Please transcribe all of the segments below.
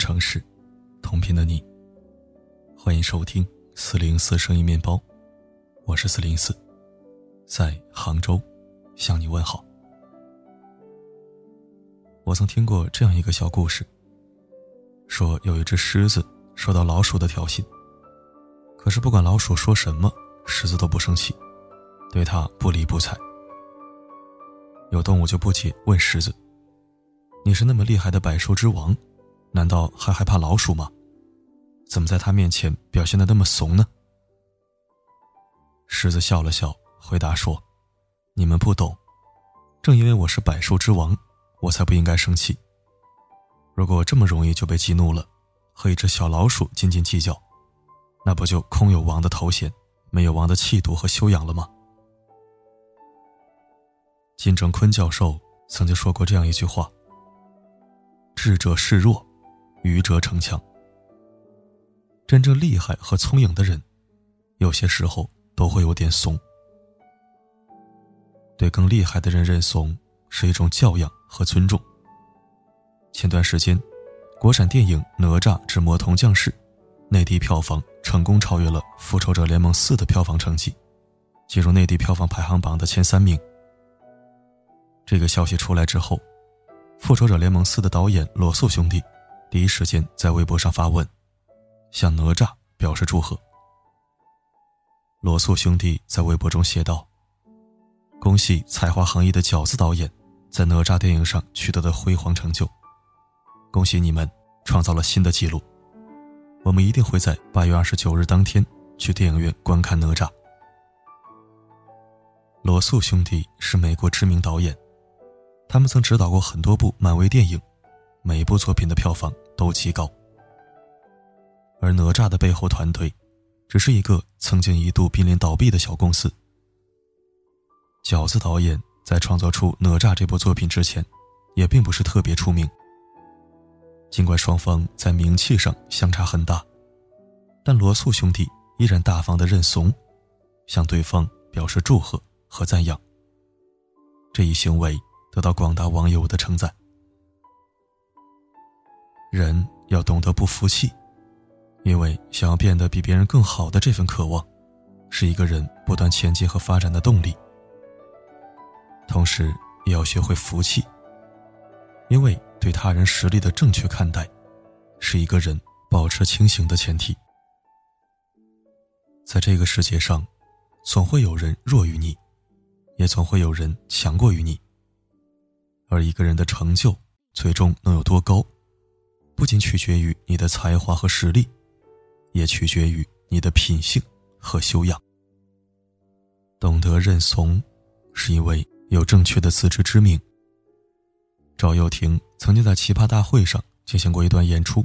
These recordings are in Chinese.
城市，同频的你。欢迎收听四零四声音面包，我是四零四，在杭州向你问好。我曾听过这样一个小故事，说有一只狮子受到老鼠的挑衅，可是不管老鼠说什么，狮子都不生气，对它不理不睬。有动物就不解问狮子：“你是那么厉害的百兽之王？”难道还害怕老鼠吗？怎么在他面前表现的那么怂呢？狮子笑了笑，回答说：“你们不懂，正因为我是百兽之王，我才不应该生气。如果我这么容易就被激怒了，和一只小老鼠斤斤计较，那不就空有王的头衔，没有王的气度和修养了吗？”金正坤教授曾经说过这样一句话：“智者示弱。”愚者逞强。真正厉害和聪颖的人，有些时候都会有点怂。对更厉害的人认怂，是一种教养和尊重。前段时间，国产电影《哪吒之魔童降世》，内地票房成功超越了《复仇者联盟四》的票房成绩，进入内地票房排行榜的前三名。这个消息出来之后，《复仇者联盟四》的导演罗素兄弟。第一时间在微博上发问，向哪吒表示祝贺。罗素兄弟在微博中写道：“恭喜才华横溢的饺子导演在哪吒电影上取得的辉煌成就，恭喜你们创造了新的纪录。我们一定会在八月二十九日当天去电影院观看哪吒。”罗素兄弟是美国知名导演，他们曾执导过很多部漫威电影。每部作品的票房都极高，而哪吒的背后团队，只是一个曾经一度濒临倒闭的小公司。饺子导演在创作出哪吒这部作品之前，也并不是特别出名。尽管双方在名气上相差很大，但罗素兄弟依然大方的认怂，向对方表示祝贺和赞扬。这一行为得到广大网友的称赞。人要懂得不服气，因为想要变得比别人更好的这份渴望，是一个人不断前进和发展的动力。同时，也要学会服气，因为对他人实力的正确看待，是一个人保持清醒的前提。在这个世界上，总会有人弱于你，也总会有人强过于你。而一个人的成就最终能有多高？不仅取决于你的才华和实力，也取决于你的品性和修养。懂得认怂，是因为有正确的自知之明。赵又廷曾经在奇葩大会上进行过一段演出。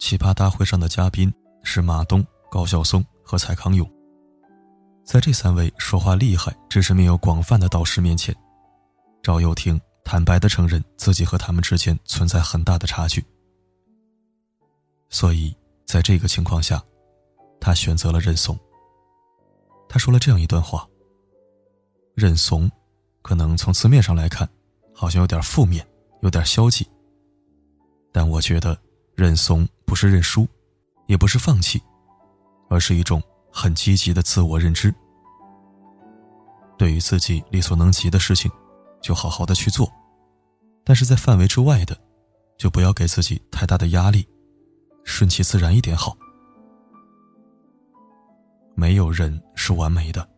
奇葩大会上的嘉宾是马东、高晓松和蔡康永。在这三位说话厉害、知识面又广泛的导师面前，赵又廷。坦白的承认自己和他们之间存在很大的差距，所以在这个情况下，他选择了认怂。他说了这样一段话：“认怂，可能从字面上来看，好像有点负面，有点消极。但我觉得，认怂不是认输，也不是放弃，而是一种很积极的自我认知。对于自己力所能及的事情。”就好好的去做，但是在范围之外的，就不要给自己太大的压力，顺其自然一点好。没有人是完美的，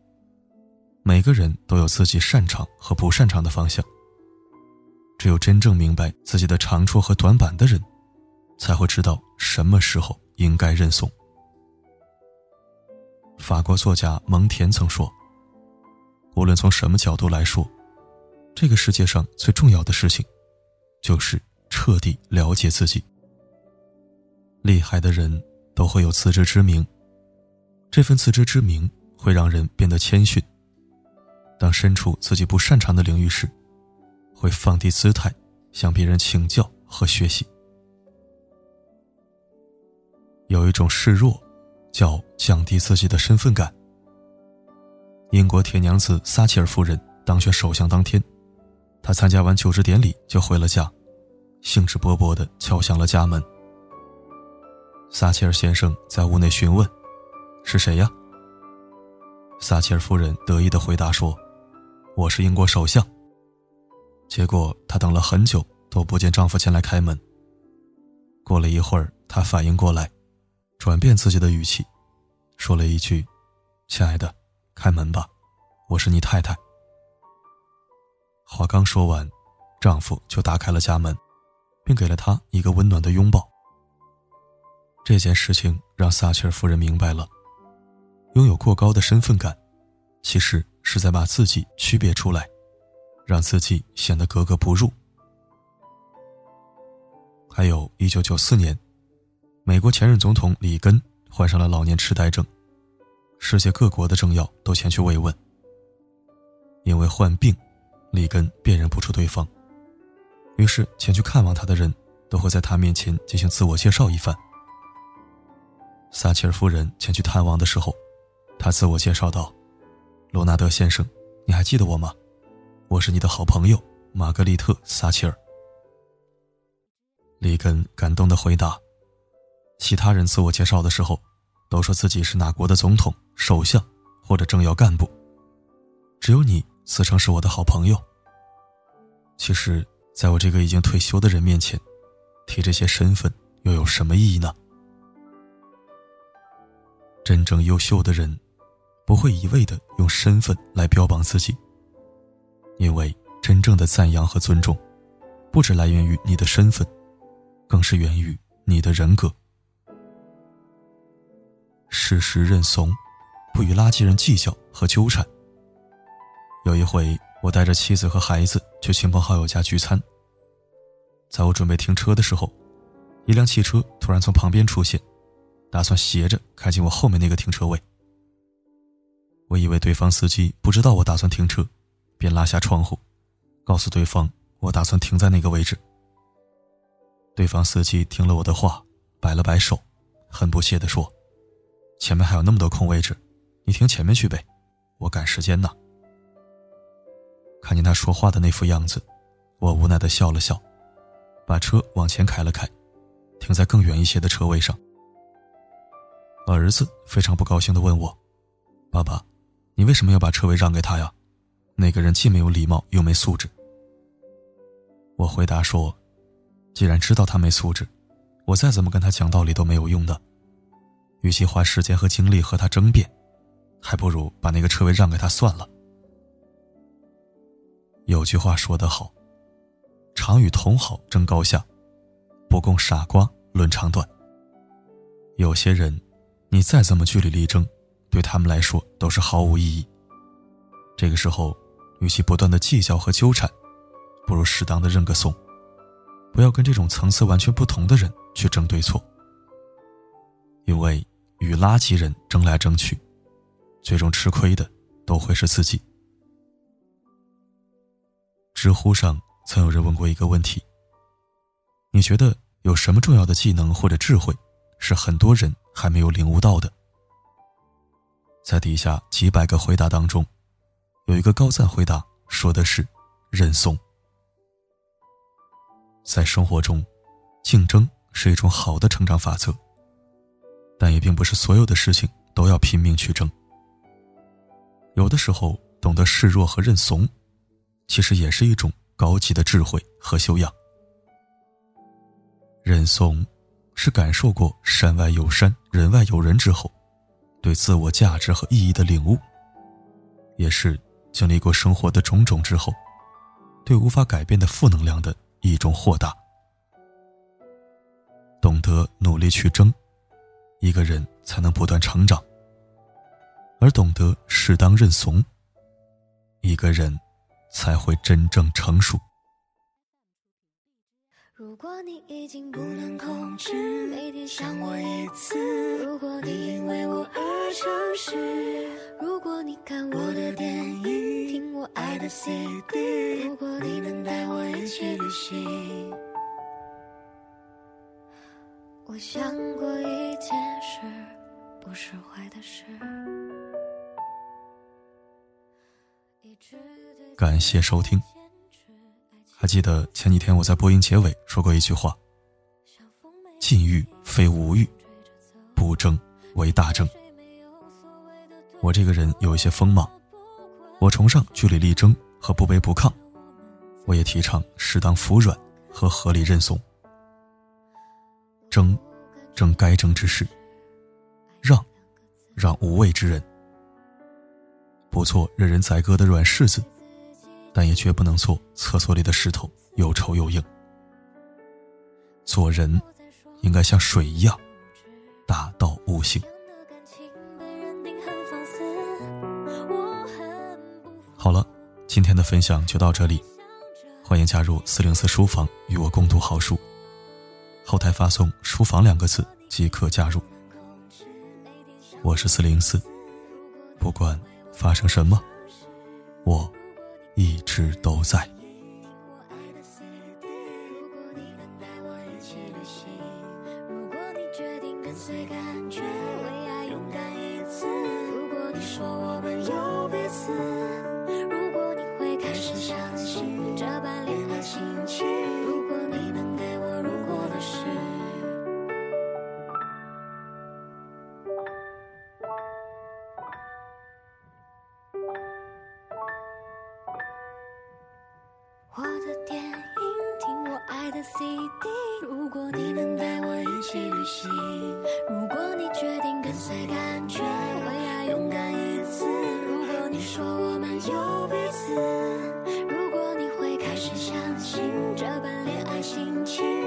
每个人都有自己擅长和不擅长的方向。只有真正明白自己的长处和短板的人，才会知道什么时候应该认怂。法国作家蒙田曾说：“无论从什么角度来说。”这个世界上最重要的事情，就是彻底了解自己。厉害的人都会有自知之明，这份自知之明会让人变得谦逊。当身处自己不擅长的领域时，会放低姿态，向别人请教和学习。有一种示弱，叫降低自己的身份感。英国铁娘子撒切尔夫人当选首相当天。他参加完就职典礼就回了家，兴致勃勃地敲响了家门。撒切尔先生在屋内询问：“是谁呀？”撒切尔夫人得意地回答说：“我是英国首相。”结果她等了很久都不见丈夫前来开门。过了一会儿，她反应过来，转变自己的语气，说了一句：“亲爱的，开门吧，我是你太太。”话刚说完，丈夫就打开了家门，并给了她一个温暖的拥抱。这件事情让撒切尔夫人明白了。拥有过高的身份感，其实是在把自己区别出来，让自己显得格格不入。还有一九九四年，美国前任总统里根患上了老年痴呆症，世界各国的政要都前去慰问。因为患病，里根辨认不出对方，于是前去看望他的人都会在他面前进行自我介绍一番。撒切尔夫人前去探望的时候。他自我介绍道：“罗纳德先生，你还记得我吗？我是你的好朋友玛格丽特·撒切尔。”里根感动的回答：“其他人自我介绍的时候，都说自己是哪国的总统、首相或者政要干部，只有你自称是我的好朋友。其实，在我这个已经退休的人面前，提这些身份又有什么意义呢？真正优秀的人。”不会一味的用身份来标榜自己，因为真正的赞扬和尊重，不只来源于你的身份，更是源于你的人格。适时认怂，不与垃圾人计较和纠缠。有一回，我带着妻子和孩子去亲朋好友家聚餐，在我准备停车的时候，一辆汽车突然从旁边出现，打算斜着开进我后面那个停车位。我以为对方司机不知道我打算停车，便拉下窗户，告诉对方我打算停在那个位置。对方司机听了我的话，摆了摆手，很不屑地说：“前面还有那么多空位置，你停前面去呗，我赶时间呢。”看见他说话的那副样子，我无奈地笑了笑，把车往前开了开，停在更远一些的车位上。儿子非常不高兴地问我：“爸爸。”你为什么要把车位让给他呀？那个人既没有礼貌又没素质。我回答说：“既然知道他没素质，我再怎么跟他讲道理都没有用的。与其花时间和精力和他争辩，还不如把那个车位让给他算了。”有句话说得好：“常与同好争高下，不共傻瓜论长短。”有些人，你再怎么据理力争。对他们来说都是毫无意义。这个时候，与其不断的计较和纠缠，不如适当的认个怂，不要跟这种层次完全不同的人去争对错。因为与垃圾人争来争去，最终吃亏的都会是自己。知乎上曾有人问过一个问题：你觉得有什么重要的技能或者智慧，是很多人还没有领悟到的？在底下几百个回答当中，有一个高赞回答，说的是认怂。在生活中，竞争是一种好的成长法则，但也并不是所有的事情都要拼命去争。有的时候，懂得示弱和认怂，其实也是一种高级的智慧和修养。认怂，是感受过山外有山，人外有人之后。对自我价值和意义的领悟，也是经历过生活的种种之后，对无法改变的负能量的一种豁达。懂得努力去争，一个人才能不断成长；而懂得适当认怂，一个人才会真正成熟。如果你已经不能控制每天想我一次，如果你因为我而诚实，如果你看我的电影，听我爱的 CD，如果你能带我一起旅行，我想过一件事，不是坏的事。感谢收听。还记得前几天我在播音结尾说过一句话：“禁欲非无欲，不争为大争。”我这个人有一些锋芒，我崇尚据理力争和不卑不亢，我也提倡适当服软和合理认怂。争，争该争之事；让，让无畏之人。不做任人宰割的软柿子，但也绝不能做厕所里的石头，又臭又硬。做人，应该像水一样，大道无形。好了，今天的分享就到这里，欢迎加入四零四书房与我共读好书。后台发送“书房”两个字即可加入。我是四零四，不管发生什么，我一直都在。我们有彼此，如果你会开始想如果你决定跟随感觉为爱勇敢一次。如果你说我们有彼此。如果你会开始相信这般恋爱心情